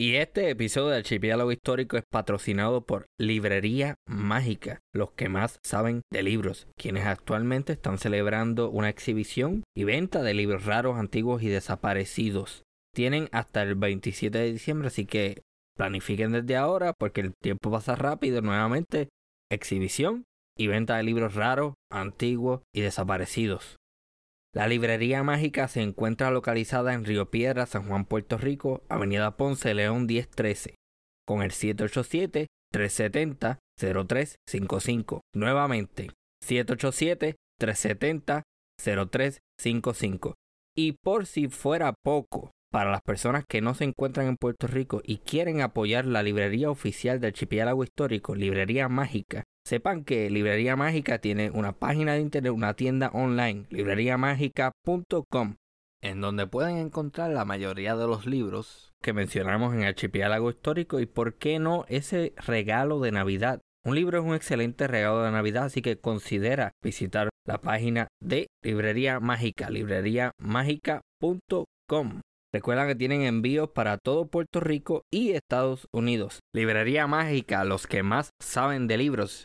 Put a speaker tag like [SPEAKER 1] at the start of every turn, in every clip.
[SPEAKER 1] Y este episodio del Archipiélago Histórico es patrocinado por Librería Mágica, los que más saben de libros, quienes actualmente están celebrando una exhibición y venta de libros raros, antiguos y desaparecidos. Tienen hasta el 27 de diciembre, así que planifiquen desde ahora porque el tiempo pasa rápido. Nuevamente, exhibición y venta de libros raros, antiguos y desaparecidos. La librería mágica se encuentra localizada en Río Piedra, San Juan, Puerto Rico, Avenida Ponce, León 1013, con el 787-370-0355. Nuevamente, 787-370-0355. Y por si fuera poco, para las personas que no se encuentran en Puerto Rico y quieren apoyar la librería oficial del archipiélago histórico, Librería Mágica, Sepan que Librería Mágica tiene una página de internet, una tienda online, libreriamágica.com, en donde pueden encontrar la mayoría de los libros que mencionamos en Archipiélago Histórico y por qué no ese regalo de Navidad. Un libro es un excelente regalo de Navidad, así que considera visitar la página de Librería Mágica, libreriamágica.com. Recuerda que tienen envíos para todo Puerto Rico y Estados Unidos. Librería Mágica, los que más saben de libros.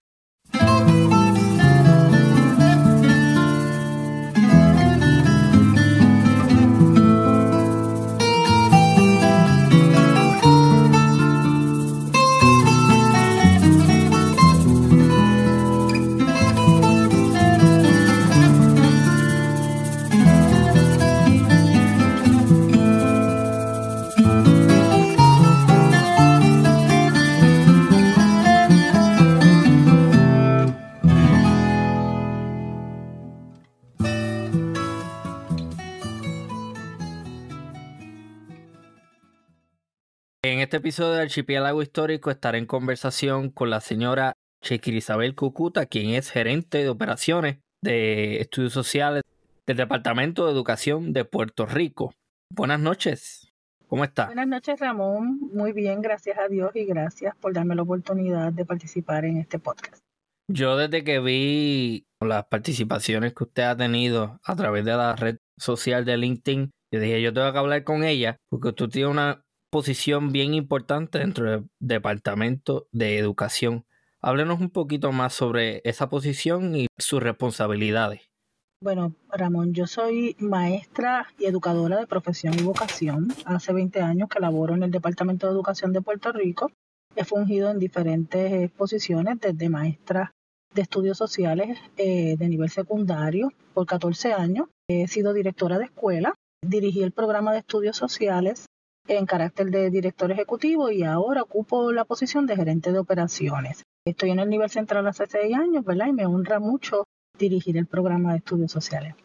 [SPEAKER 1] Episodio de Archipiélago Histórico estaré en conversación con la señora Chequirisabel Cucuta, quien es gerente de operaciones de estudios sociales del Departamento de Educación de Puerto Rico. Buenas noches. ¿Cómo está?
[SPEAKER 2] Buenas noches, Ramón. Muy bien, gracias a Dios y gracias por darme la oportunidad de participar en este podcast.
[SPEAKER 1] Yo desde que vi las participaciones que usted ha tenido a través de la red social de LinkedIn, yo dije, yo tengo que hablar con ella porque usted tiene una posición bien importante dentro del Departamento de Educación. Háblenos un poquito más sobre esa posición y sus responsabilidades.
[SPEAKER 2] Bueno, Ramón, yo soy maestra y educadora de profesión y vocación. Hace 20 años que laboro en el Departamento de Educación de Puerto Rico. He fungido en diferentes posiciones, desde maestra de estudios sociales eh, de nivel secundario por 14 años. He sido directora de escuela, dirigí el programa de estudios sociales en carácter de director ejecutivo y ahora ocupo la posición de gerente de operaciones. Estoy en el nivel central hace seis años, ¿verdad? Y me honra mucho dirigir el programa de estudios sociales.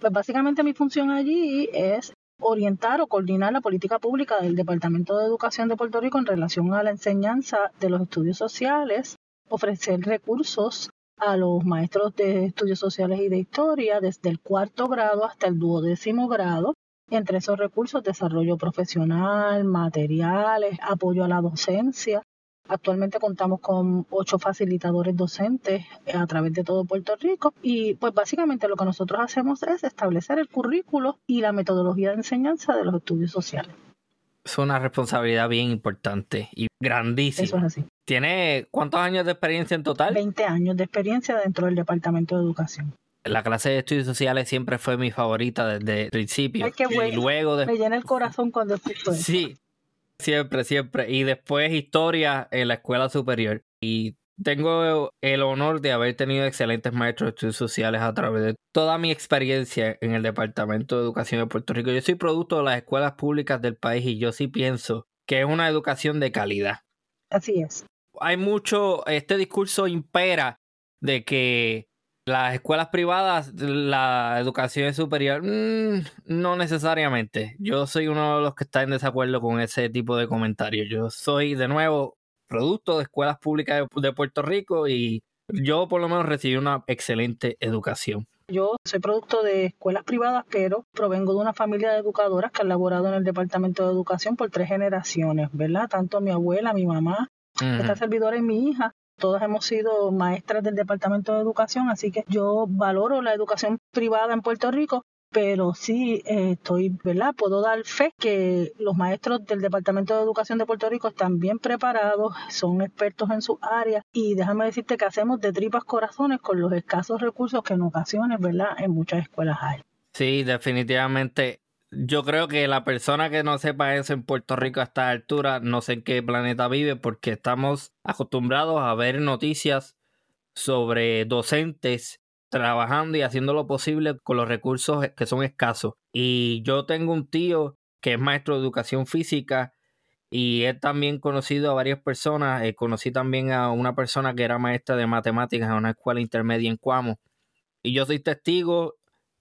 [SPEAKER 2] Pues básicamente mi función allí es orientar o coordinar la política pública del Departamento de Educación de Puerto Rico en relación a la enseñanza de los estudios sociales, ofrecer recursos a los maestros de estudios sociales y de historia desde el cuarto grado hasta el duodécimo grado entre esos recursos, desarrollo profesional, materiales, apoyo a la docencia. Actualmente contamos con ocho facilitadores docentes a través de todo Puerto Rico y pues básicamente lo que nosotros hacemos es establecer el currículo y la metodología de enseñanza de los estudios sociales.
[SPEAKER 1] Es una responsabilidad bien importante y grandísima.
[SPEAKER 2] Eso es así.
[SPEAKER 1] ¿Tiene cuántos años de experiencia en total?
[SPEAKER 2] 20 años de experiencia dentro del Departamento de Educación.
[SPEAKER 1] La clase de estudios sociales siempre fue mi favorita desde el principio.
[SPEAKER 2] y luego de... Me llena el corazón cuando escucho eso.
[SPEAKER 1] Sí, siempre, siempre. Y después historia en la escuela superior. Y tengo el honor de haber tenido excelentes maestros de estudios sociales a través de toda mi experiencia en el Departamento de Educación de Puerto Rico. Yo soy producto de las escuelas públicas del país y yo sí pienso que es una educación de calidad.
[SPEAKER 2] Así es.
[SPEAKER 1] Hay mucho, este discurso impera de que las escuelas privadas, la educación es superior, mm, no necesariamente. Yo soy uno de los que está en desacuerdo con ese tipo de comentarios. Yo soy, de nuevo, producto de escuelas públicas de, Puerto Rico y yo por lo menos recibí una excelente educación.
[SPEAKER 2] Yo soy producto de escuelas privadas, pero provengo de una familia de educadoras que han laborado en el Departamento de Educación por tres generaciones, ¿verdad? Tanto mi abuela, mi mamá, esta servidora y mi hija Todas hemos sido maestras del Departamento de Educación, así que yo valoro la educación privada en Puerto Rico, pero sí eh, estoy, ¿verdad? Puedo dar fe que los maestros del Departamento de Educación de Puerto Rico están bien preparados, son expertos en su área y déjame decirte que hacemos de tripas corazones con los escasos recursos que en ocasiones, ¿verdad? En muchas escuelas hay.
[SPEAKER 1] Sí, definitivamente. Yo creo que la persona que no sepa eso en Puerto Rico a esta altura, no sé en qué planeta vive, porque estamos acostumbrados a ver noticias sobre docentes trabajando y haciendo lo posible con los recursos que son escasos. Y yo tengo un tío que es maestro de educación física y he también conocido a varias personas. Eh, conocí también a una persona que era maestra de matemáticas en una escuela intermedia en Cuamo. Y yo soy testigo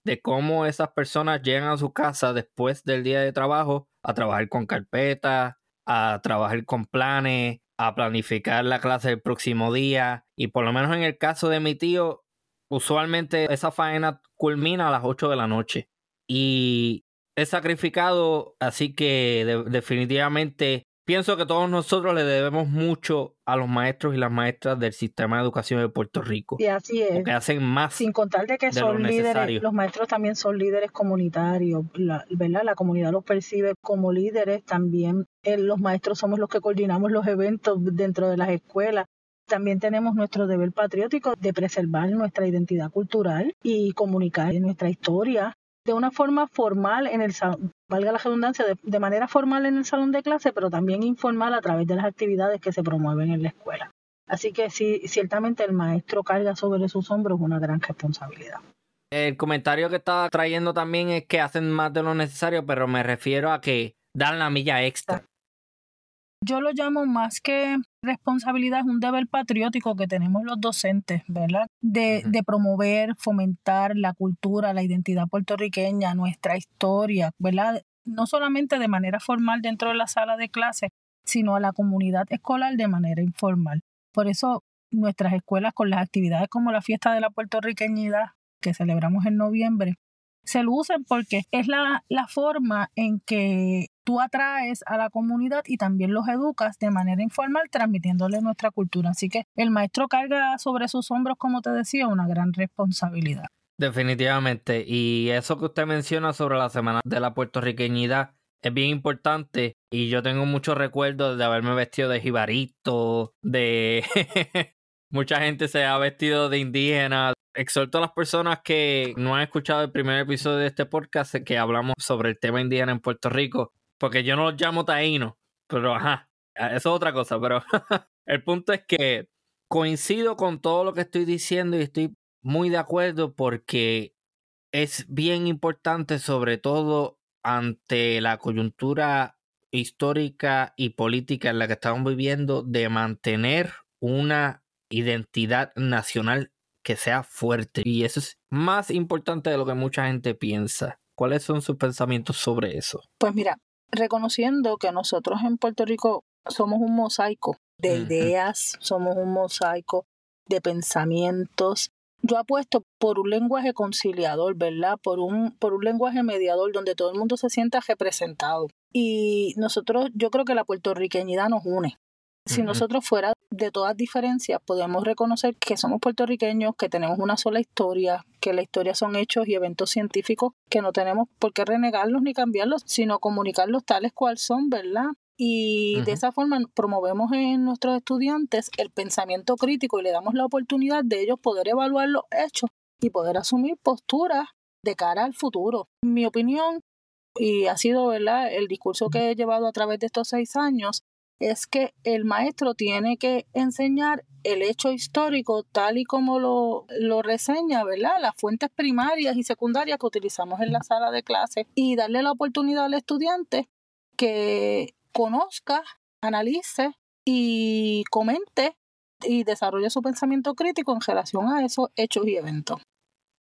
[SPEAKER 1] de cómo esas personas llegan a su casa después del día de trabajo a trabajar con carpetas, a trabajar con planes, a planificar la clase del próximo día. Y por lo menos en el caso de mi tío, usualmente esa faena culmina a las 8 de la noche. Y es sacrificado, así que definitivamente pienso que todos nosotros le debemos mucho a los maestros y las maestras del sistema de educación de Puerto Rico.
[SPEAKER 2] Y así es.
[SPEAKER 1] Porque hacen más.
[SPEAKER 2] Sin contar de que son líderes, los maestros también son líderes comunitarios, la, ¿verdad? La comunidad los percibe como líderes, también eh, los maestros somos los que coordinamos los eventos dentro de las escuelas. También tenemos nuestro deber patriótico de preservar nuestra identidad cultural y comunicar nuestra historia de una forma formal en el valga la redundancia, de, manera formal en el salón de clase, pero también informal a través de las actividades que se promueven en la escuela. Así que sí, ciertamente el maestro carga sobre sus hombros una gran responsabilidad.
[SPEAKER 1] El comentario que estaba trayendo también es que hacen más de lo necesario, pero me refiero a que dan la milla extra.
[SPEAKER 2] Yo lo llamo más que responsabilidad, es un deber patriótico que tenemos los docentes, ¿verdad? De, de promover, fomentar la cultura, la identidad puertorriqueña, nuestra historia, ¿verdad? No solamente de manera formal dentro de la sala de clase, sino a la comunidad escolar de manera informal. Por eso nuestras escuelas con las actividades como la fiesta de la puertorriqueñidad que celebramos en noviembre, se lucen porque es la, la forma en que tú atraes a la comunidad y también los educas de manera informal transmitiéndole nuestra cultura. Así que el maestro carga sobre sus hombros, como te decía, una gran responsabilidad.
[SPEAKER 1] Definitivamente. Y eso que usted menciona sobre la Semana de la Puertorriqueñidad es bien importante. Y yo tengo muchos recuerdos de haberme vestido de jibarito, de... Mucha gente se ha vestido de indígena. Exhorto a las personas que no han escuchado el primer episodio de este podcast que hablamos sobre el tema indígena en Puerto Rico porque yo no los llamo taínos, pero ajá, eso es otra cosa, pero el punto es que coincido con todo lo que estoy diciendo y estoy muy de acuerdo porque es bien importante, sobre todo ante la coyuntura histórica y política en la que estamos viviendo, de mantener una identidad nacional que sea fuerte. Y eso es más importante de lo que mucha gente piensa. ¿Cuáles son sus pensamientos sobre eso?
[SPEAKER 2] Pues mira, reconociendo que nosotros en Puerto Rico somos un mosaico de ideas, somos un mosaico de pensamientos. Yo apuesto por un lenguaje conciliador, ¿verdad? Por un, por un lenguaje mediador donde todo el mundo se sienta representado. Y nosotros, yo creo que la puertorriqueñidad nos une. Si nosotros fuera de todas diferencias, podemos reconocer que somos puertorriqueños, que tenemos una sola historia, que la historia son hechos y eventos científicos que no tenemos por qué renegarlos ni cambiarlos, sino comunicarlos tales cual son, ¿verdad? Y de esa forma promovemos en nuestros estudiantes el pensamiento crítico y le damos la oportunidad de ellos poder evaluar los hechos y poder asumir posturas de cara al futuro. Mi opinión, y ha sido ¿verdad? el discurso que he llevado a través de estos seis años, es que el maestro tiene que enseñar el hecho histórico tal y como lo, lo reseña, ¿verdad? Las fuentes primarias y secundarias que utilizamos en la sala de clase y darle la oportunidad al estudiante que conozca, analice y comente y desarrolle su pensamiento crítico en relación a esos hechos y eventos.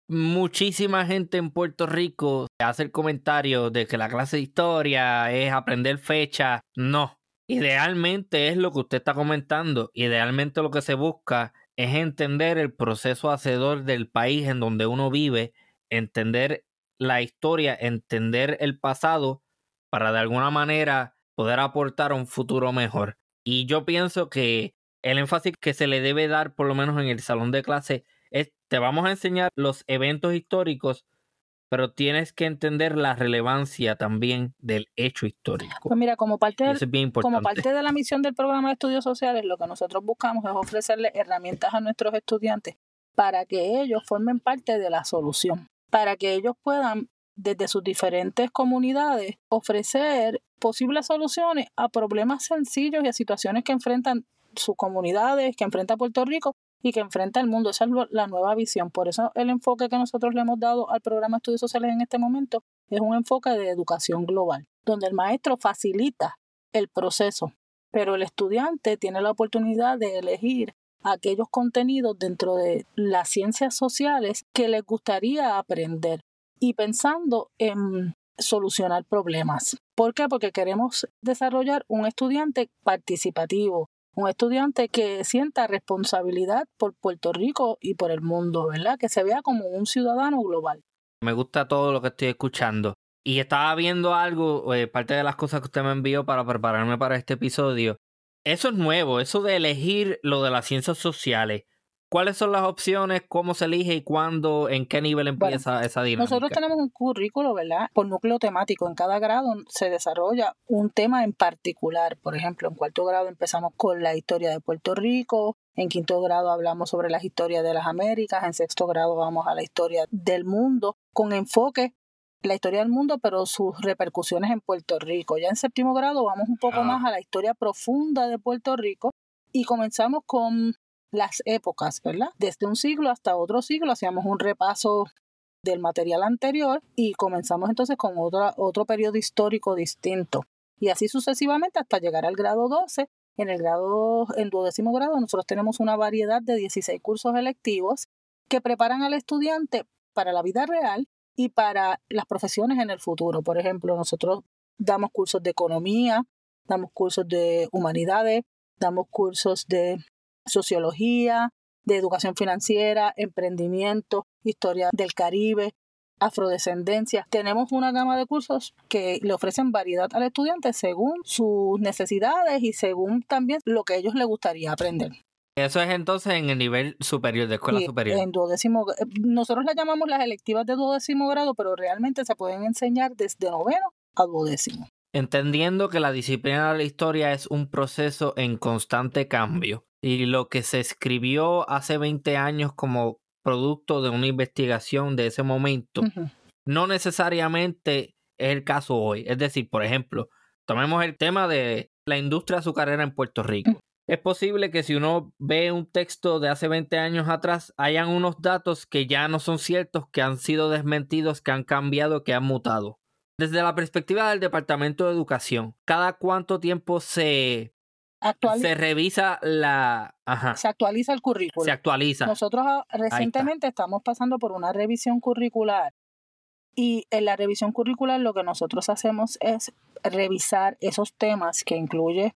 [SPEAKER 1] Muchísima gente en Puerto Rico hace el comentario de que la clase de historia es aprender fecha. No, Idealmente es lo que usted está comentando. Idealmente lo que se busca es entender el proceso hacedor del país en donde uno vive, entender la historia, entender el pasado para de alguna manera poder aportar un futuro mejor. Y yo pienso que el énfasis que se le debe dar, por lo menos en el salón de clase, es te vamos a enseñar los eventos históricos, pero tienes que entender la relevancia también del hecho histórico.
[SPEAKER 2] Pues mira, como parte,
[SPEAKER 1] es bien
[SPEAKER 2] como parte de la misión del programa de estudios sociales, lo que nosotros buscamos es ofrecerle herramientas a nuestros estudiantes para que ellos formen parte de la solución, para que ellos puedan desde sus diferentes comunidades ofrecer posibles soluciones a problemas sencillos y a situaciones que enfrentan sus comunidades, que enfrenta Puerto Rico y que enfrenta el mundo. Esa es la nueva visión. Por eso el enfoque que nosotros le hemos dado al programa de estudios sociales en este momento es un enfoque de educación global, donde el maestro facilita el proceso, pero el estudiante tiene la oportunidad de elegir aquellos contenidos dentro de las ciencias sociales que les gustaría aprender y pensando en solucionar problemas. ¿Por qué? Porque queremos desarrollar un estudiante participativo, un estudiante que sienta responsabilidad por Puerto Rico y por el mundo, ¿verdad? Que se vea como un ciudadano global.
[SPEAKER 1] Me gusta todo lo que estoy escuchando. Y estaba viendo algo, eh, parte de las cosas que usted me envió para prepararme para este episodio. Eso es nuevo, eso de elegir lo de las ciencias sociales. ¿Cuáles son las opciones? ¿Cómo se elige y cuándo? ¿En qué nivel empieza esa dinámica?
[SPEAKER 2] Nosotros tenemos un currículo, ¿verdad? Por núcleo temático. En cada grado se desarrolla un tema en particular. Por ejemplo, en cuarto grado empezamos con la historia de Puerto Rico. En quinto grado hablamos sobre las historias de las Américas. En sexto grado vamos a la historia del mundo con enfoque la historia del mundo, pero sus repercusiones en Puerto Rico. Ya en séptimo grado vamos un poco
[SPEAKER 1] Ah.
[SPEAKER 2] más a la historia profunda de Puerto Rico y comenzamos con las épocas, ¿verdad? Desde un siglo hasta otro siglo hacíamos un repaso del material anterior y comenzamos entonces con otro periodo histórico distinto. Y así sucesivamente hasta llegar al grado 12. En el grado, en duodécimo grado, nosotros tenemos una variedad de 16 cursos electivos que preparan al estudiante para la vida real y para las profesiones en el futuro. Por ejemplo, nosotros damos cursos de economía, damos cursos de humanidades, damos cursos de sociología, de educación financiera, emprendimiento, historia del Caribe, afrodescendencia. Tenemos una gama de cursos que le ofrecen variedad al estudiante según sus necesidades y según también lo que a ellos les gustaría aprender.
[SPEAKER 1] Eso es entonces en el nivel superior, de escuela superior.
[SPEAKER 2] En duodécimo, eh, nosotros las llamamos las electivas de duodécimo grado, pero realmente se pueden enseñar desde noveno a duodécimo.
[SPEAKER 1] Entendiendo que la disciplina de la historia es un proceso en constante cambio y lo que se escribió hace 20 años como producto de una investigación de ese momento no necesariamente es el caso hoy. Es decir, por ejemplo, tomemos el tema de la industria azucarera en Puerto Rico. Es posible que si uno ve un texto de hace 20 años atrás, hayan unos datos que ya no son ciertos, que han sido desmentidos, que han cambiado, que han mutado. Desde la perspectiva del Departamento de Educación, ¿cada cuánto tiempo se,
[SPEAKER 2] Actuali-
[SPEAKER 1] se revisa la... Ajá,
[SPEAKER 2] se actualiza el currículo.
[SPEAKER 1] se actualiza?
[SPEAKER 2] Nosotros ah, recientemente estamos pasando por una revisión curricular y en la revisión curricular lo que nosotros hacemos es revisar esos temas que incluye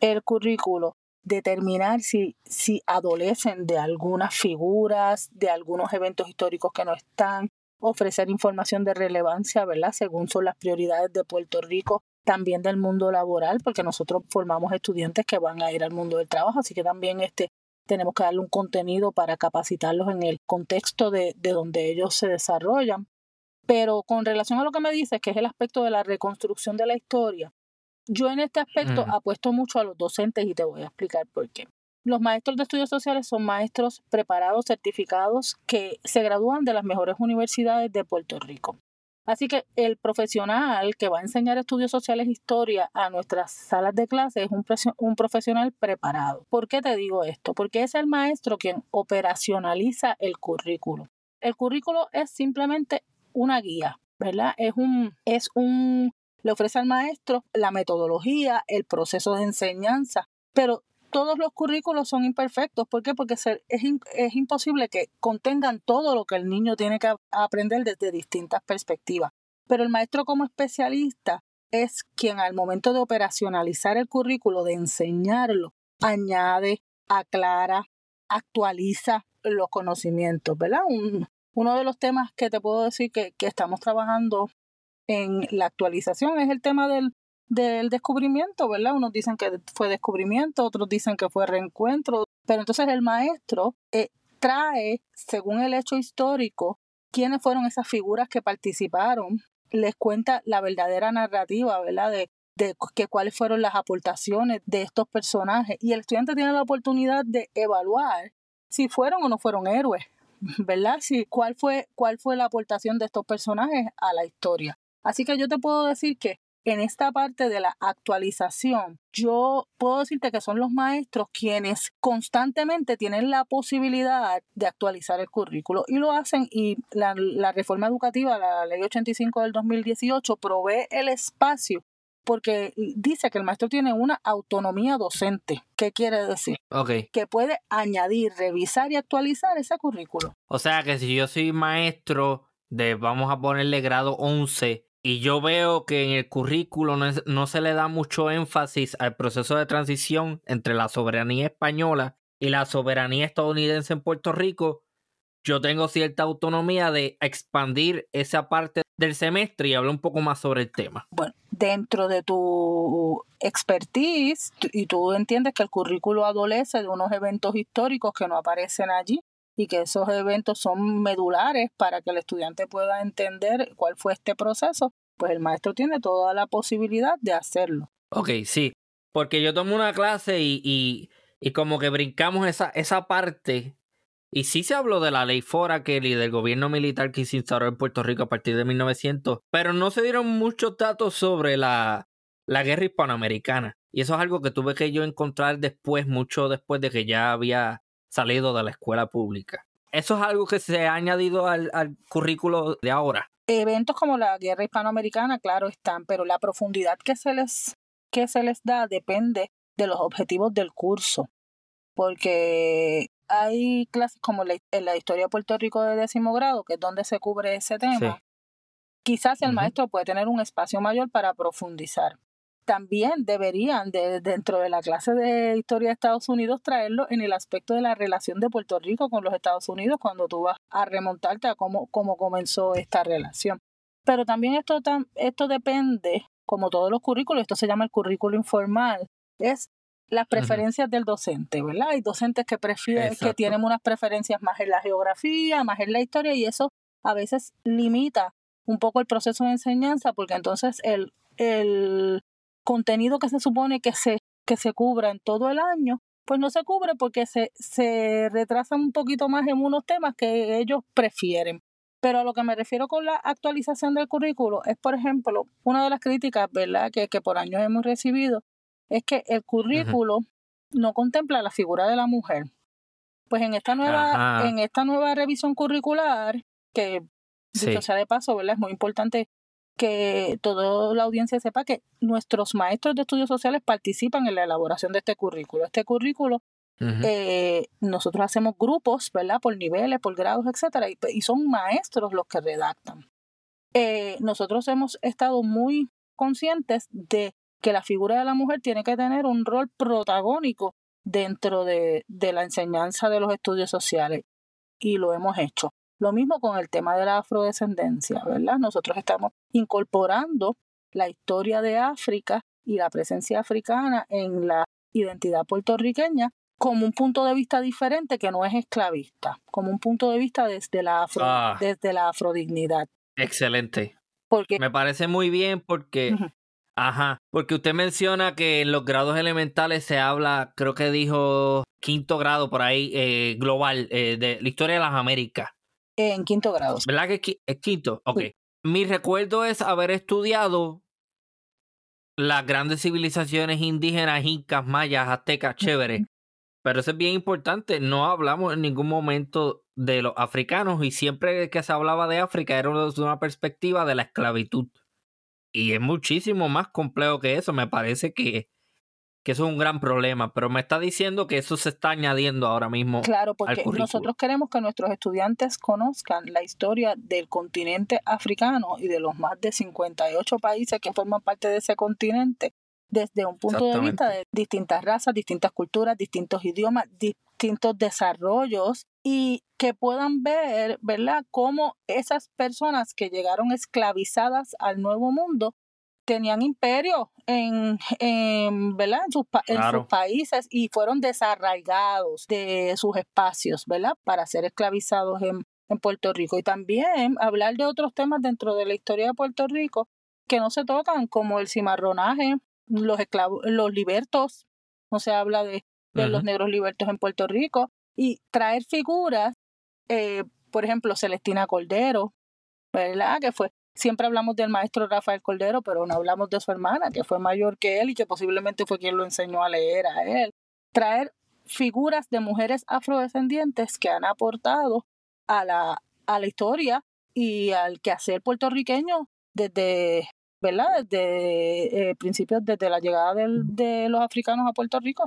[SPEAKER 2] el currículo, determinar si, si adolecen de algunas figuras, de algunos eventos históricos que no están, ofrecer información de relevancia, ¿verdad? Según son las prioridades de Puerto Rico, también del mundo laboral, porque nosotros formamos estudiantes que van a ir al mundo del trabajo, así que también este tenemos que darle un contenido para capacitarlos en el contexto de, de donde ellos se desarrollan. Pero con relación a lo que me dices, que es el aspecto de la reconstrucción de la historia, yo en este aspecto
[SPEAKER 1] Ujú.
[SPEAKER 2] apuesto mucho a los docentes y te voy a explicar por qué. Los maestros de estudios sociales son maestros preparados, certificados, que se gradúan de las mejores universidades de Puerto Rico. Así que el profesional que va a enseñar estudios sociales e historia a nuestras salas de clase es un, un profesional preparado. ¿Por qué te digo esto? Porque es el maestro quien operacionaliza el currículo. El currículo es simplemente una guía, ¿verdad? Es un, es un, le ofrece al maestro la metodología, el proceso de enseñanza, pero todos los currículos son imperfectos. ¿Por qué? Porque es, es imposible que contengan todo lo que el niño tiene que aprender desde distintas perspectivas. Pero el maestro como especialista es quien al momento de operacionalizar el currículo, de enseñarlo, añade, aclara, actualiza los conocimientos, ¿verdad? Un- uno de los temas que te puedo decir que, que estamos trabajando en la actualización es el tema del, del descubrimiento, ¿verdad? Unos dicen que fue descubrimiento, otros dicen que fue reencuentro, pero entonces el maestro eh, trae, según el hecho histórico, quiénes fueron esas figuras que participaron, les cuenta la verdadera narrativa, ¿verdad? De, de que cuáles fueron las aportaciones de estos personajes. Y el estudiante tiene la oportunidad de evaluar si fueron o no fueron héroes, ¿verdad? Si, cuál, fue, cuál fue la aportación de estos personajes a la historia. Así que yo te puedo decir que en esta parte de la actualización, yo puedo decirte que son los maestros quienes constantemente tienen la posibilidad de actualizar el currículo y lo hacen y la, reforma educativa, la ley 85 del 2018, provee el espacio porque dice que el maestro tiene una autonomía docente. ¿Qué quiere decir?
[SPEAKER 1] Okay.
[SPEAKER 2] Que puede añadir, revisar y actualizar ese currículo.
[SPEAKER 1] O sea que si yo soy maestro de, vamos a ponerle grado 11, y yo veo que en el currículo no, se le da mucho énfasis al proceso de transición entre la soberanía española y la soberanía estadounidense en Puerto Rico. Yo tengo cierta autonomía de expandir esa parte del semestre y hablar un poco más sobre el tema.
[SPEAKER 2] Bueno, dentro de tu expertise, y tú entiendes que el currículo adolece de unos eventos históricos que no aparecen allí, y que esos eventos son medulares para que el estudiante pueda entender cuál fue este proceso, pues el maestro tiene toda la posibilidad de hacerlo.
[SPEAKER 1] Ok, sí, porque yo tomo una clase y, y, y como que brincamos esa, esa parte y sí se habló de la ley Fora Kelly del gobierno militar que se instauró en Puerto Rico a partir de 1900, pero no se dieron muchos datos sobre la, la guerra hispanoamericana. Y eso es algo que tuve que yo encontrar después, mucho después de que ya había salido de la escuela pública. Eso es algo que se ha añadido al, currículo de ahora.
[SPEAKER 2] Eventos como la guerra hispanoamericana, claro, están, pero la profundidad que se les, que se les da depende de los objetivos del curso. Porque hay clases como en la historia de Puerto Rico de décimo grado, que es donde se cubre ese tema. Quizás el maestro puede tener un espacio mayor para profundizar también deberían, de, dentro de la clase de historia de Estados Unidos, traerlo en el aspecto de la relación de Puerto Rico con los Estados Unidos cuando tú vas a remontarte a cómo, cómo comenzó esta relación. Pero también esto, esto depende, como todos los currículos, esto se llama el currículo informal, es las preferencias del docente, ¿verdad? Hay docentes que prefieren, que tienen unas preferencias más en la geografía, más en la historia, y eso a veces limita un poco el proceso de enseñanza, porque entonces el, el contenido que se supone que se, que se cubra en todo el año, pues no se cubre porque se, se retrasan un poquito más en unos temas que ellos prefieren. Pero a lo que me refiero con la actualización del currículo es, por ejemplo, una de las críticas ¿verdad? Que, que por años hemos recibido, es que el currículo no contempla la figura de la mujer. Pues en esta nueva, en esta nueva revisión curricular, que dicho sea de paso, ¿verdad? Es muy importante que toda la audiencia sepa que nuestros maestros de estudios sociales participan en la elaboración de este currículo. Este currículo, eh, nosotros hacemos grupos, ¿verdad? Por niveles, por grados, etcétera, y, son maestros los que redactan. Eh, nosotros hemos estado muy conscientes de que la figura de la mujer tiene que tener un rol protagónico dentro de la enseñanza de los estudios sociales y lo hemos hecho. Lo mismo con el tema de la afrodescendencia, ¿verdad? Nosotros estamos incorporando la historia de África y la presencia africana en la identidad puertorriqueña como un punto de vista diferente que no es esclavista, como un punto de vista desde la, afro, ah. desde la afrodignidad.
[SPEAKER 1] Excelente. Porque, Me parece muy bien porque, ajá, porque usted menciona que en los grados elementales se habla, creo que dijo quinto grado por ahí, eh, global, eh, de la historia de las Américas
[SPEAKER 2] en quinto grado.
[SPEAKER 1] ¿Verdad que es quinto? Ok. Mi recuerdo es haber estudiado las grandes civilizaciones indígenas, incas, mayas, aztecas, chévere. Pero eso es bien importante. No hablamos en ningún momento de los africanos y siempre que se hablaba de África era desde una perspectiva de la esclavitud. Y es muchísimo más complejo que eso. Me parece que que eso es un gran problema, pero me está diciendo que eso se está añadiendo ahora mismo.
[SPEAKER 2] Claro, porque nosotros queremos que nuestros estudiantes conozcan la historia del continente africano y de los más de 58 países que forman parte de ese continente desde un punto de vista de distintas razas, distintas culturas, distintos idiomas, distintos desarrollos y que puedan ver, ¿verdad?, cómo esas personas que llegaron esclavizadas al nuevo mundo tenían imperio en, en, ¿verdad? En, sus, en sus países y fueron desarraigados de sus espacios, ¿verdad? Para ser esclavizados en, en Puerto Rico y también hablar de otros temas dentro de la historia de Puerto Rico que no se tocan, como el cimarronaje, los esclavos, los libertos, no se habla de, los negros libertos en Puerto Rico, y traer figuras, eh, por ejemplo, Celestina Cordero, ¿verdad? Que fue, siempre hablamos del maestro Rafael Cordero, pero no hablamos de su hermana, que fue mayor que él y que posiblemente fue quien lo enseñó a leer a él. Traer figuras de mujeres afrodescendientes que han aportado a la, a la historia y al quehacer puertorriqueño desde, ¿verdad? Desde eh, principios, desde la llegada de los africanos a Puerto Rico.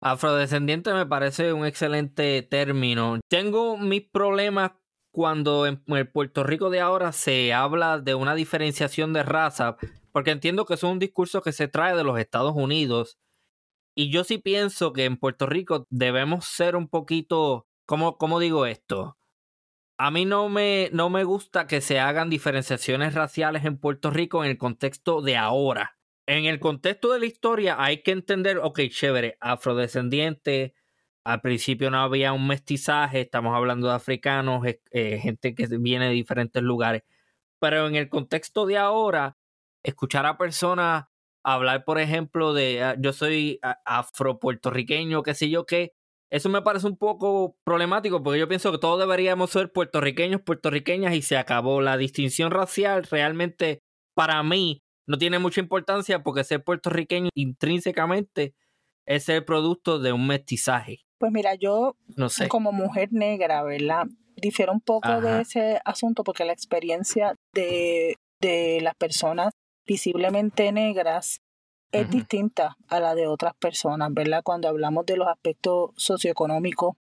[SPEAKER 1] Afrodescendiente me parece un excelente término. Tengo mis problemas cuando en el Puerto Rico de ahora se habla de una diferenciación de raza, porque entiendo que es un discurso que se trae de los Estados Unidos. Y yo sí pienso que en Puerto Rico debemos ser un poquito, ¿cómo, cómo digo esto? A mí no me, no me gusta que se hagan diferenciaciones raciales en Puerto Rico en el contexto de ahora. En el contexto de la historia hay que entender, ok, chévere, afrodescendiente, al principio no había un mestizaje, estamos hablando de africanos, eh, gente que viene de diferentes lugares. Pero en el contexto de ahora, escuchar a personas hablar, por ejemplo, de ah, yo soy afro-puertorriqueño, qué sé yo qué, eso me parece un poco problemático porque yo pienso que todos deberíamos ser puertorriqueños, puertorriqueñas y se acabó. La distinción racial realmente para mí no tiene mucha importancia porque ser puertorriqueño intrínsecamente es el producto de un mestizaje.
[SPEAKER 2] Pues mira, yo no sé. como mujer negra, ¿verdad? Difiero un poco de ese asunto porque la experiencia de, de las personas visiblemente negras es distinta a la de otras personas, ¿verdad? Cuando hablamos de los aspectos socioeconómicos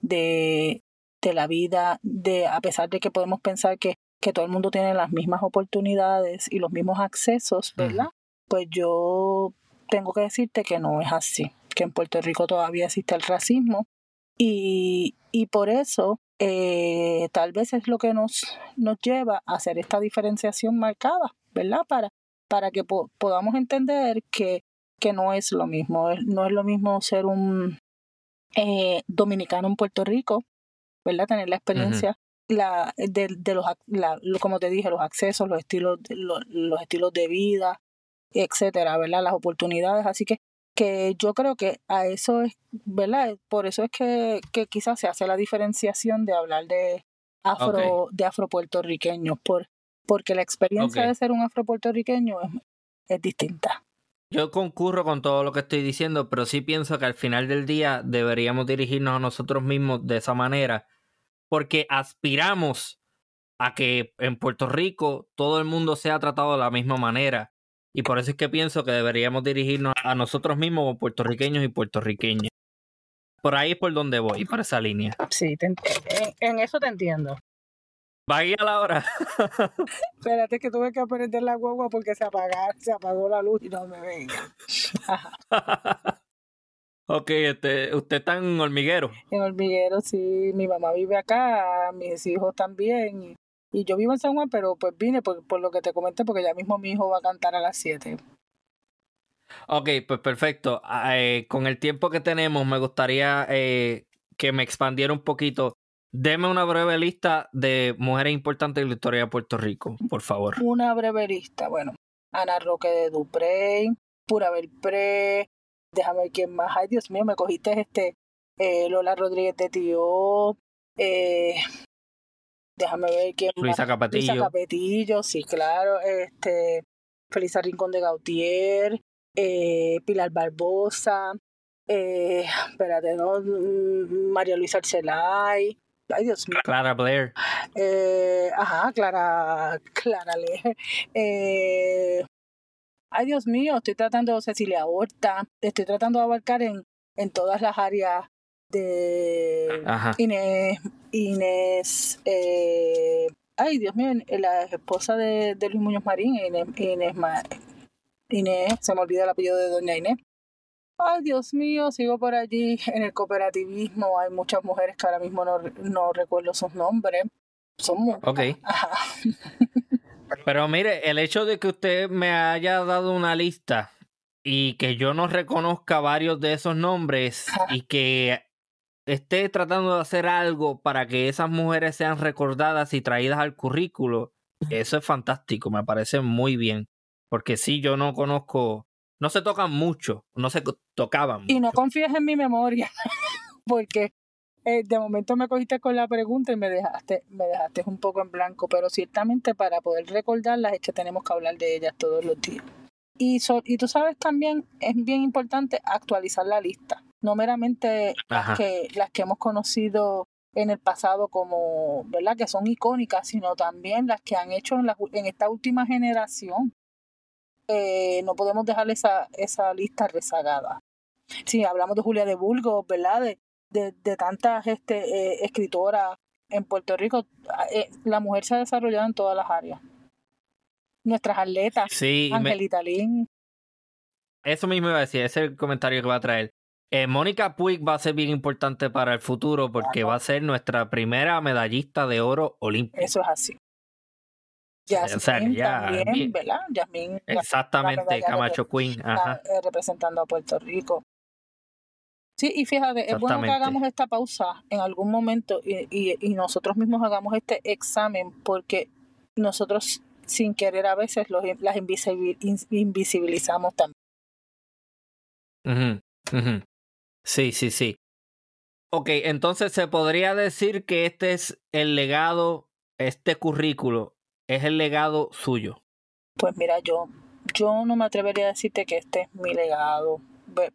[SPEAKER 2] de, de la vida, de a pesar de que podemos pensar que, que todo el mundo tiene las mismas oportunidades y los mismos accesos, ¿verdad? Pues yo tengo que decirte que no es así, que en Puerto Rico todavía existe el racismo y, y por eso eh, tal vez es lo que nos, nos lleva a hacer esta diferenciación marcada, ¿verdad? Para, para que podamos entender que, que no es lo mismo, no es lo mismo ser un eh, dominicano en Puerto Rico, ¿verdad? Tener la experiencia la, de, de los, la, como te dije, los accesos, los estilos, los, los estilos de vida, etcétera, ¿verdad? Las oportunidades. Así que, que yo creo que a eso es, ¿verdad? Por eso es que, que quizás se hace la diferenciación de hablar de afro, de afropuertorriqueños, por, porque la experiencia de ser un afropuertorriqueño es, es distinta.
[SPEAKER 1] Yo concurro con todo lo que estoy diciendo, pero sí pienso que al final del día deberíamos dirigirnos a nosotros mismos de esa manera, porque aspiramos a que en Puerto Rico todo el mundo sea tratado de la misma manera. Y por eso es que pienso que deberíamos dirigirnos a nosotros mismos como puertorriqueños y puertorriqueñas. Por ahí es por donde voy, por esa línea.
[SPEAKER 2] Sí, en, eso te entiendo.
[SPEAKER 1] Va a la hora.
[SPEAKER 2] Espérate que tuve que aprender la guagua porque se apagó, se apagó la luz y no me venga.
[SPEAKER 1] ok, este, usted está en hormiguero.
[SPEAKER 2] En hormiguero, sí. Mi mamá vive acá, mis hijos también. Y, yo vivo en San Juan, pero pues vine por, por lo que te comenté, porque ya mismo mi hijo va a cantar a las 7.
[SPEAKER 1] Ok, pues perfecto. Ah, eh, con el tiempo que tenemos, me gustaría eh, que me expandiera un poquito Deme una breve lista de mujeres importantes en la historia de Puerto Rico, por favor.
[SPEAKER 2] Una breve lista, bueno. Ana Roque de Duprey, Pura Belpré, déjame ver quién más. Ay, Dios mío, me cogiste este eh, Lola Rodríguez de Tío, eh, déjame ver quién
[SPEAKER 1] Luisa Capetillo.
[SPEAKER 2] Luisa Capetillo, sí, claro. Este, Felisa Rincón de Gautier, eh, Pilar Barbosa, eh, espérate, ¿no? Mm, María Luisa Arcelay, Ay, Dios mío.
[SPEAKER 1] Clara Blair.
[SPEAKER 2] Eh, ajá, Clara, Clara Blair. Eh, ay, Dios mío, estoy tratando Cecilia Horta. Estoy tratando de abarcar en, en todas las áreas de Inés. Inés eh, ay, Dios mío, la esposa de, de Luis Muñoz Marín, Inés, Inés, Inés, se me olvida el apellido de Doña Inés. Ay, Dios mío, sigo por allí en el cooperativismo. Hay muchas mujeres que ahora mismo no, no recuerdo sus nombres. Son
[SPEAKER 1] Ok. Pero mire, el hecho de que usted me haya dado una lista y que yo no reconozca varios de esos nombres y que esté tratando de hacer algo para que esas mujeres sean recordadas y traídas al currículo, eso es fantástico, me parece muy bien. Porque sí, yo no conozco, no se tocan mucho, no se tocaban.
[SPEAKER 2] Y no confíes en mi memoria, porque eh, de momento me cogiste con la pregunta y me dejaste, me dejaste un poco en blanco, pero ciertamente para poder recordarlas es que tenemos que hablar de ellas todos los días. Y, y tú sabes también, es bien importante actualizar la lista, no meramente las que, las que hemos conocido en el pasado como, ¿verdad? Que son icónicas, sino también las que han hecho en, la, en esta última generación. Eh, no podemos dejar esa, esa lista rezagada. Si hablamos de Julia de Burgos, ¿verdad? De, de, de tantas este, eh, escritoras en Puerto Rico, eh, la mujer se ha desarrollado en todas las áreas. Nuestras atletas, sí, Angelita Lin.
[SPEAKER 1] Eso mismo iba a decir, ese es el comentario que va a traer. Eh, Mónica Puig va a ser bien importante para el futuro porque va a ser nuestra primera medallista de oro olímpico.
[SPEAKER 2] Eso es así. Jasmine también, ¿verdad? Jasmine,
[SPEAKER 1] Exactamente, Camacho Queen. Ajá.
[SPEAKER 2] representando a Puerto Rico. Sí, y fíjate, es bueno que hagamos esta pausa en algún momento y, y, nosotros mismos hagamos este examen porque nosotros sin querer a veces los, las invisibilizamos también.
[SPEAKER 1] Sí, sí, sí. Ok, entonces se podría decir que este es el legado, este currículo es el legado suyo.
[SPEAKER 2] Pues mira, yo, yo no me atrevería a decirte que este es mi legado,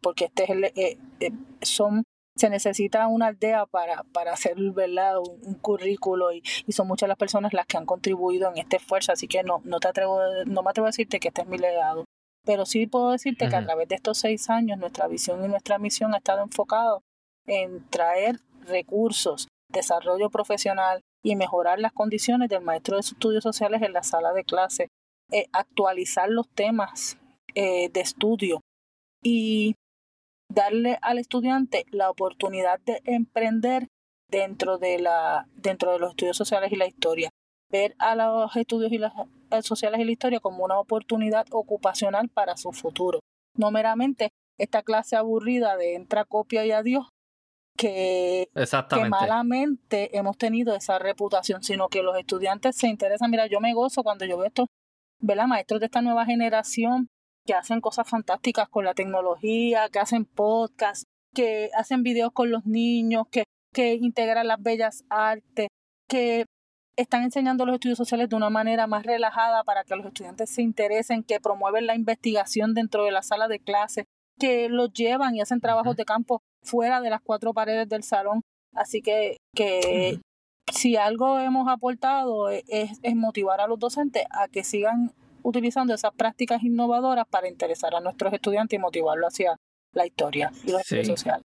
[SPEAKER 2] porque este es el, eh, eh, son se necesita una aldea para, para hacer ¿verdad? Un, currículo y, y, son muchas las personas las que han contribuido en este esfuerzo, así que no, no, te atrevo, no me atrevo a decirte que este es mi legado. Pero sí puedo decirte que a través de estos seis años nuestra visión y nuestra misión ha estado enfocado en traer recursos, desarrollo profesional y mejorar las condiciones del maestro de estudios sociales en la sala de clase, eh, actualizar los temas eh, de estudio y darle al estudiante la oportunidad de emprender dentro de la dentro de los estudios sociales y la historia. Ver a los estudios y las sociales y la historia como una oportunidad ocupacional para su futuro. No meramente esta clase aburrida de entra, copia y adiós, que, que malamente hemos tenido esa reputación, sino que los estudiantes se interesan. Mira, yo me gozo cuando yo veo estos maestros de esta nueva generación que hacen cosas fantásticas con la tecnología, que hacen podcasts, que hacen videos con los niños, que, que integran las bellas artes, que están enseñando los estudios sociales de una manera más relajada para que los estudiantes se interesen, que promueven la investigación dentro de la sala de clase, que los llevan y hacen trabajos de campo fuera de las cuatro paredes del salón. Así que, que si algo hemos aportado es, es, motivar a los docentes a que sigan utilizando esas prácticas innovadoras para interesar a nuestros estudiantes y motivarlos hacia la historia y los estudios sociales.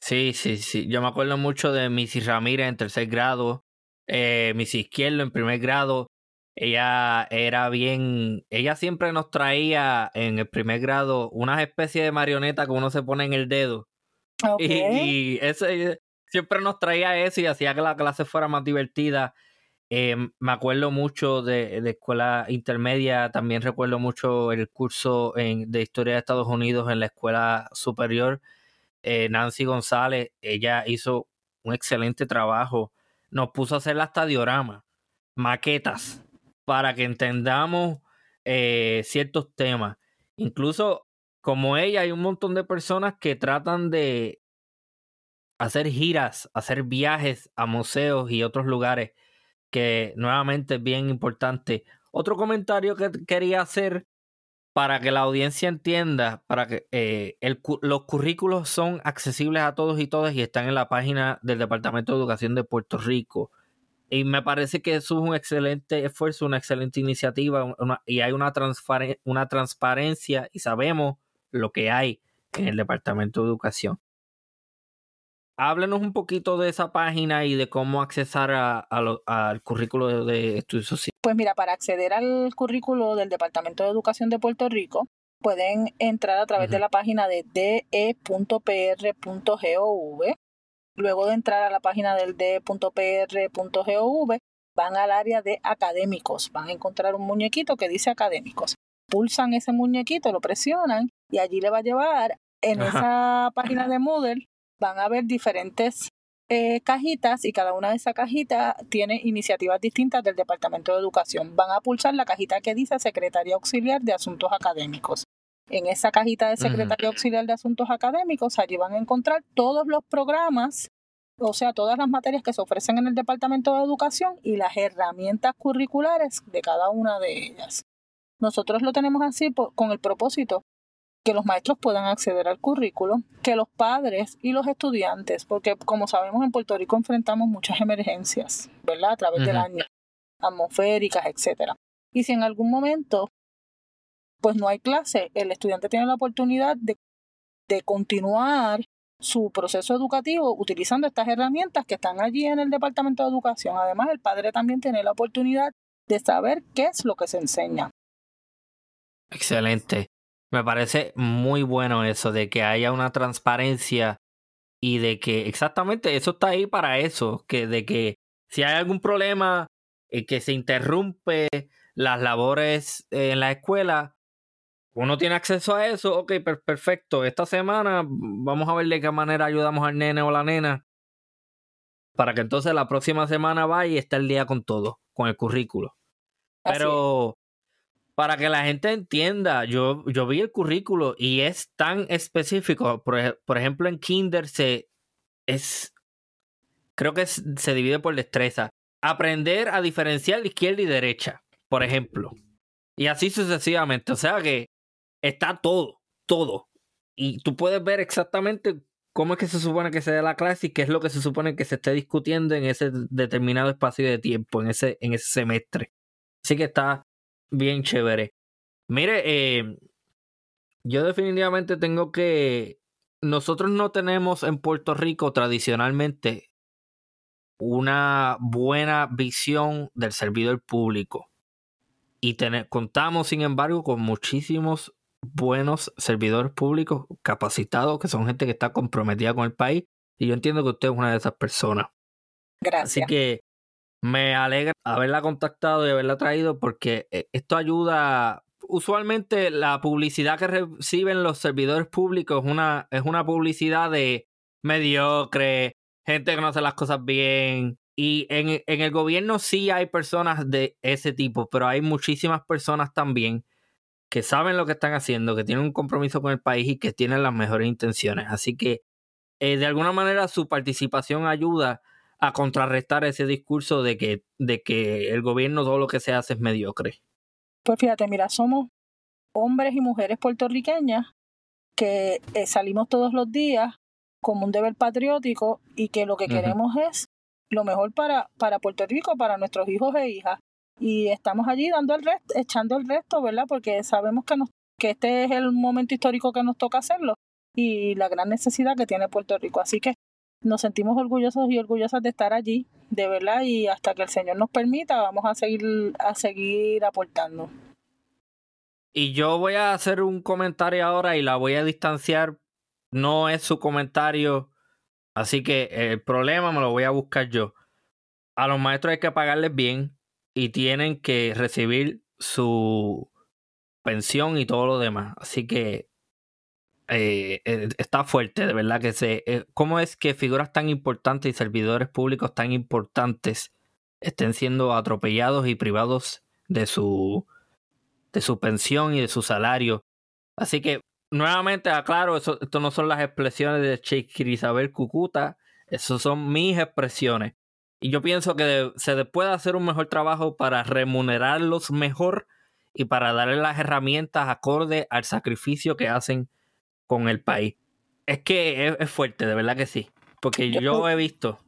[SPEAKER 1] Sí, sí, sí. Yo me acuerdo mucho de Missy Ramírez en tercer grado, eh, Miss Izquierdo en primer grado, ella era bien, ella siempre nos traía en el primer grado unas especies de marioneta que uno se pone en el dedo. Y, eso, siempre nos traía eso y hacía que la clase fuera más divertida. Eh, me acuerdo mucho de, de, escuela intermedia, también recuerdo mucho el curso en, de historia de Estados Unidos en la escuela superior. Eh, Nancy González, ella hizo un excelente trabajo nos puso a hacer hasta dioramas, maquetas, para que entendamos eh, ciertos temas. Incluso como ella, hay un montón de personas que tratan de hacer giras, hacer viajes a museos y otros lugares, que nuevamente es bien importante. Otro comentario que quería hacer para que la audiencia entienda, para que eh, los currículos son accesibles a todos y todas y están en la página del Departamento de Educación de Puerto Rico. Y me parece que eso es un excelente esfuerzo, una excelente iniciativa y hay una, una transparencia y sabemos lo que hay en el Departamento de Educación. Háblenos un poquito de esa página y de cómo accesar al currículo de estudios sociales.
[SPEAKER 2] Pues mira, para acceder al currículo del Departamento de Educación de Puerto Rico, pueden entrar a través de la página de de.pr.gov. Luego de entrar a la página del de.pr.gov, van al área de académicos. Van a encontrar un muñequito que dice académicos. Pulsan ese muñequito, lo presionan y allí le va a llevar en esa página de Moodle van a ver diferentes eh, cajitas y cada una de esas cajitas tiene iniciativas distintas del Departamento de Educación. Van a pulsar la cajita que dice Secretaría Auxiliar de Asuntos Académicos. En esa cajita de Secretaría Auxiliar de Asuntos Académicos, allí van a encontrar todos los programas, o sea, todas las materias que se ofrecen en el Departamento de Educación y las herramientas curriculares de cada una de ellas. Nosotros lo tenemos así con el propósito que los maestros puedan acceder al currículo, que los padres y los estudiantes, porque como sabemos en Puerto Rico enfrentamos muchas emergencias, ¿verdad? A través del año, atmosféricas, etcétera. Y si en algún momento pues no hay clase, el estudiante tiene la oportunidad de, de continuar su proceso educativo utilizando estas herramientas que están allí en el Departamento de Educación. Además, el padre también tiene la oportunidad de saber qué es lo que se enseña.
[SPEAKER 1] Excelente. Me parece muy bueno eso, de que haya una transparencia y de que exactamente eso está ahí para eso, que de que si hay algún problema y que se interrumpe las labores en la escuela, uno tiene acceso a eso, ok, perfecto, esta semana vamos a ver de qué manera ayudamos al nene o la nena para que entonces la próxima semana vaya y esté el día con todo, con el currículo. Pero para que la gente entienda, yo, yo vi el currículo y es tan específico. Por, ejemplo, en Kinder se es. Creo que se divide por destreza. Aprender a diferenciar izquierda y derecha, por ejemplo. Y así sucesivamente. O sea que está todo, todo. Y tú puedes ver exactamente cómo es que se supone que se dé la clase y qué es lo que se supone que se esté discutiendo en ese determinado espacio de tiempo, en ese, en ese semestre. Así que está bien chévere. Mire, eh, yo definitivamente tengo que... Nosotros no tenemos en Puerto Rico tradicionalmente una buena visión del servidor público. Y contamos, sin embargo, con muchísimos buenos servidores públicos capacitados, que son gente que está comprometida con el país. Y yo entiendo que usted es una de esas personas.
[SPEAKER 2] Gracias.
[SPEAKER 1] Así que me alegra haberla contactado y haberla traído porque eh, esto ayuda. Usualmente la publicidad que reciben los servidores públicos es una, es una publicidad de mediocre, gente que no hace las cosas bien. Y en, en el gobierno sí hay personas de ese tipo, pero hay muchísimas personas también que saben lo que están haciendo, que tienen un compromiso con el país y que tienen las mejores intenciones. Así que eh, de alguna manera su participación ayuda a contrarrestar ese discurso de que, de que el gobierno todo lo que se hace es mediocre.
[SPEAKER 2] Pues fíjate, mira, somos hombres y mujeres puertorriqueñas que eh, salimos todos los días como un deber patriótico y que lo que queremos es lo mejor para, para Puerto Rico, para nuestros hijos e hijas. Y estamos allí dando el resto, echando el resto, ¿verdad? Porque sabemos que, nos, que este es el momento histórico que nos toca hacerlo y la gran necesidad que tiene Puerto Rico. Así que nos sentimos orgullosos y orgullosas de estar allí, de verdad, y hasta que el Señor nos permita, vamos a seguir, a seguir aportando.
[SPEAKER 1] Y yo voy a hacer un comentario ahora y la voy a distanciar. No es su comentario, así que el problema me lo voy a buscar yo. A los maestros hay que pagarles bien y tienen que recibir su pensión y todo lo demás. Así que eh, eh, está fuerte, de verdad que se... Eh, ¿Cómo es que figuras tan importantes y servidores públicos tan importantes estén siendo atropellados y privados de su, de su pensión y de su salario? Así que, nuevamente aclaro, esto no son las expresiones de Shakespeare Isabel Cucuta, eso son mis expresiones. Y yo pienso que se puede hacer un mejor trabajo para remunerarlos mejor y para darles las herramientas acorde al sacrificio que hacen con el país. Es que es, fuerte, de verdad que sí. Porque yo, he visto.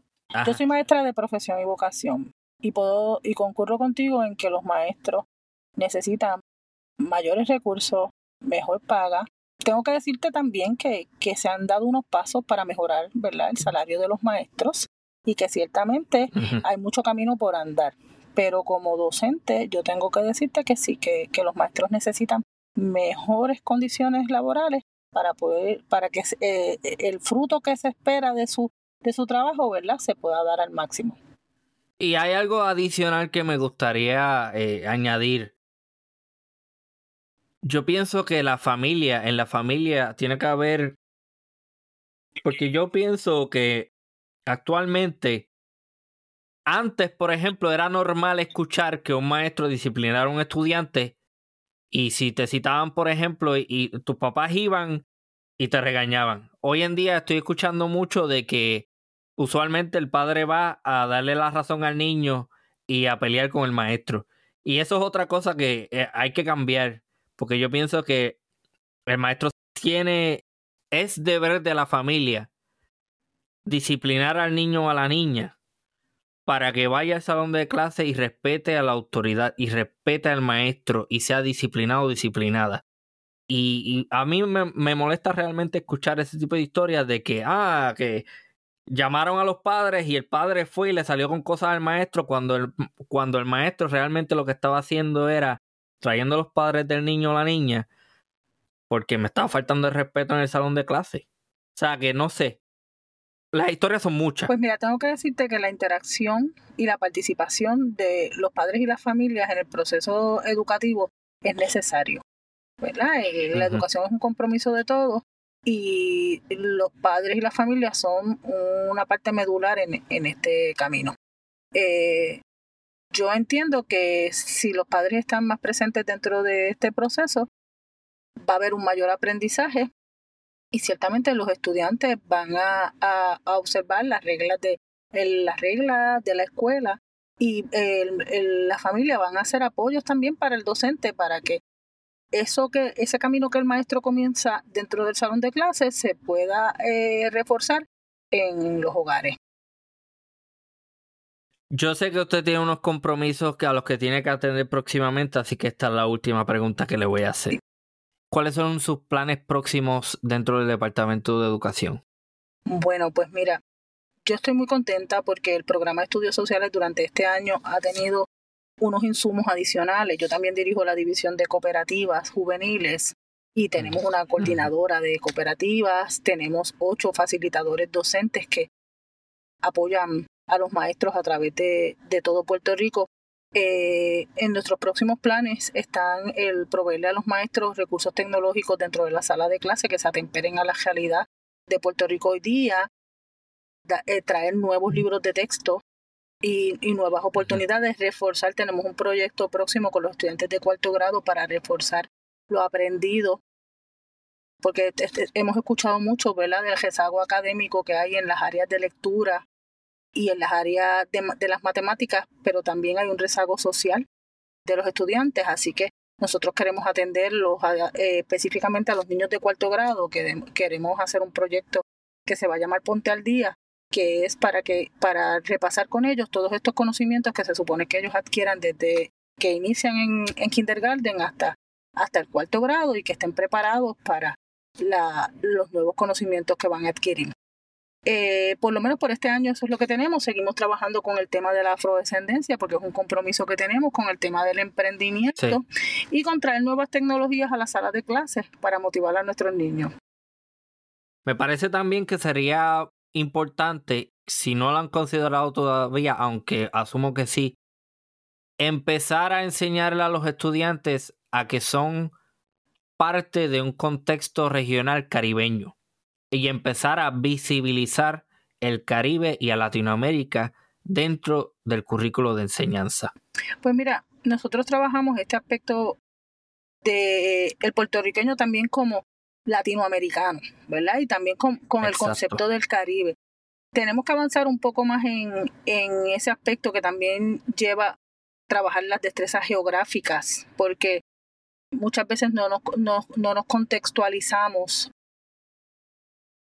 [SPEAKER 2] Yo soy maestra de profesión y vocación. Y puedo, y concurro contigo en que los maestros necesitan mayores recursos, mejor paga. Tengo que decirte también que, que se han dado unos pasos para mejorar ¿verdad? el salario de los maestros y que ciertamente hay mucho camino por andar. Pero como docente, yo tengo que decirte que sí, que, que los maestros necesitan mejores condiciones laborales para poder, para que eh, el fruto que se espera de su, de su trabajo, ¿verdad? Se pueda dar al máximo.
[SPEAKER 1] Y hay algo adicional que me gustaría eh, añadir. Yo pienso que la familia, en la familia tiene que haber, porque yo pienso que actualmente, antes, por ejemplo, era normal escuchar que un maestro disciplinara a un estudiante y si te citaban, por ejemplo, y, tus papás iban y te regañaban. Hoy en día estoy escuchando mucho de que usualmente el padre va a darle la razón al niño y a pelear con el maestro. Y eso es otra cosa que eh, hay que cambiar, porque yo pienso que el maestro tiene, es deber de la familia disciplinar al niño o a la niña para que vaya al salón de clase y respete a la autoridad y respete al maestro y sea disciplinado o disciplinada. Y, a mí me, me, molesta realmente escuchar ese tipo de historias de que, ah, que llamaron a los padres y el padre fue y le salió con cosas al maestro cuando el, cuando el maestro realmente lo que estaba haciendo era trayendo a los padres del niño o la niña porque me estaba faltando el respeto en el salón de clase. O sea, que no sé. Las historias son muchas.
[SPEAKER 2] Pues mira, tengo que decirte que la interacción y la participación de los padres y las familias en el proceso educativo es necesario. ¿verdad? Eh, la educación es un compromiso de todos y los padres y las familias son una parte medular en, en este camino. Eh, yo entiendo que si los padres están más presentes dentro de este proceso, va a haber un mayor aprendizaje y ciertamente los estudiantes van a, a, observar las reglas de las reglas de la escuela y el, la familia van a hacer apoyos también para el docente para que eso que ese camino que el maestro comienza dentro del salón de clases se pueda eh, reforzar en los hogares.
[SPEAKER 1] Yo sé que usted tiene unos compromisos que a los que tiene que atender próximamente, así que esta es la última pregunta que le voy a hacer. ¿Cuáles son sus planes próximos dentro del Departamento de Educación?
[SPEAKER 2] Bueno, pues mira, yo estoy muy contenta porque el programa de estudios sociales durante este año ha tenido unos insumos adicionales. Yo también dirijo la división de cooperativas juveniles y tenemos una coordinadora de cooperativas, tenemos ocho facilitadores docentes que apoyan a los maestros a través de, de todo Puerto Rico eh, en nuestros próximos planes están el proveerle a los maestros recursos tecnológicos dentro de la sala de clase que se atemperen a la realidad de Puerto Rico hoy día, eh, traer nuevos libros de texto y, nuevas oportunidades, reforzar. Tenemos un proyecto próximo con los estudiantes de cuarto grado para reforzar lo aprendido, porque hemos escuchado mucho ¿verdad? del rezago académico que hay en las áreas de lectura, y en las áreas de, las matemáticas, pero también hay un rezago social de los estudiantes, así que nosotros queremos atenderlos eh, específicamente a los niños de cuarto grado, que queremos hacer un proyecto que se va a llamar Ponte al Día, que es para que para repasar con ellos todos estos conocimientos que se supone que ellos adquieran desde que inician en, en kindergarten hasta, hasta el cuarto grado y que estén preparados para los nuevos conocimientos que van a. Eh, por lo menos por este año eso es lo que tenemos. Seguimos trabajando con el tema de la afrodescendencia porque es un compromiso que tenemos con el tema del emprendimiento y con traer nuevas tecnologías a las salas de clases para motivar a nuestros niños.
[SPEAKER 1] Me parece también que sería importante, si no lo han considerado todavía, aunque asumo que sí, empezar a enseñarle a los estudiantes a que son parte de un contexto regional caribeño y empezar a visibilizar el Caribe y a Latinoamérica dentro del currículo de enseñanza?
[SPEAKER 2] Pues mira, nosotros trabajamos este aspecto de el puertorriqueño también como latinoamericano, ¿verdad? Y también con, el concepto del Caribe. Tenemos que avanzar un poco más en, en ese aspecto que también lleva trabajar las destrezas geográficas, porque muchas veces no nos, no, no nos contextualizamos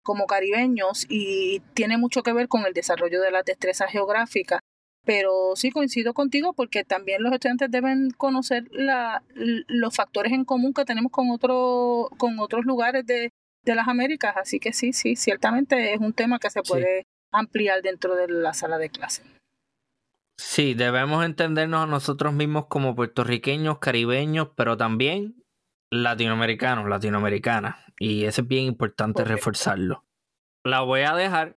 [SPEAKER 2] como caribeños y tiene mucho que ver con el desarrollo de las destrezas geográficas. Pero sí coincido contigo porque también los estudiantes deben conocer la, los factores en común que tenemos con, otro, con otros lugares de, de las Américas. Así que sí, sí, ciertamente es un tema que se puede ampliar dentro de la sala de clase.
[SPEAKER 1] Sí, debemos entendernos a nosotros mismos como puertorriqueños, caribeños, pero también latinoamericanos, latinoamericanas. Y eso es bien importante reforzarlo. La voy a dejar,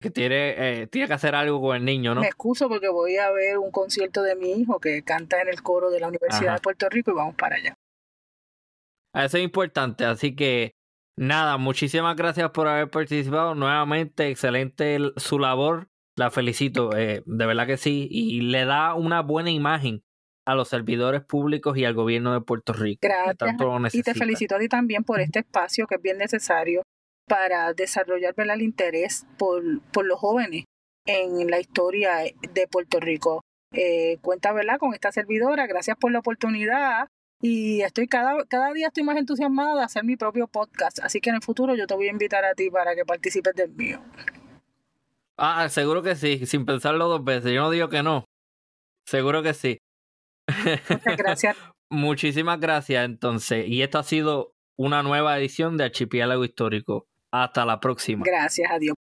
[SPEAKER 1] que tiene, eh, tiene que hacer algo con el niño, ¿no?
[SPEAKER 2] Me excuso porque voy a ver un concierto de mi hijo que canta en el coro de la Universidad de Puerto Rico y vamos para allá.
[SPEAKER 1] Eso es importante, así que Nada, muchísimas gracias por haber participado. Nuevamente, excelente su labor. La felicito, eh, de verdad que sí. Y le da una buena imagen a los servidores públicos y al gobierno de Puerto Rico.
[SPEAKER 2] Gracias. y te felicito a ti también por este espacio que es bien necesario para desarrollar el interés por, por los jóvenes en la historia de Puerto Rico. Eh, cuenta ¿verdad? con esta servidora, gracias por la oportunidad y estoy cada, cada día estoy más entusiasmada de hacer mi propio podcast, así que en el futuro yo te voy a invitar a ti para que participes del mío.
[SPEAKER 1] Ah, seguro que sí, sin pensarlo dos veces, yo no digo que no, seguro que sí.
[SPEAKER 2] Muchas gracias.
[SPEAKER 1] Muchísimas gracias entonces, y esto ha sido una nueva edición de Archipiélago Histórico. Hasta la próxima.
[SPEAKER 2] Gracias, adiós.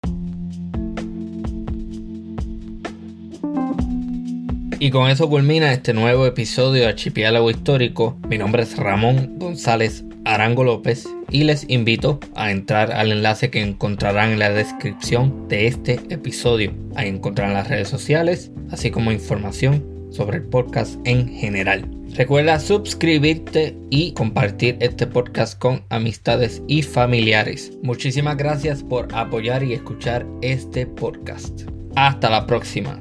[SPEAKER 1] Y con eso culmina este nuevo episodio de Archipiélago Histórico. Mi nombre es Ramón González Arango López y les invito a entrar al enlace que encontrarán en la descripción de este episodio. Ahí encontrarán las redes sociales, así como información sobre el podcast en general. Recuerda suscribirte y compartir este podcast con amistades y familiares. Muchísimas gracias por apoyar y escuchar este podcast. Hasta la próxima.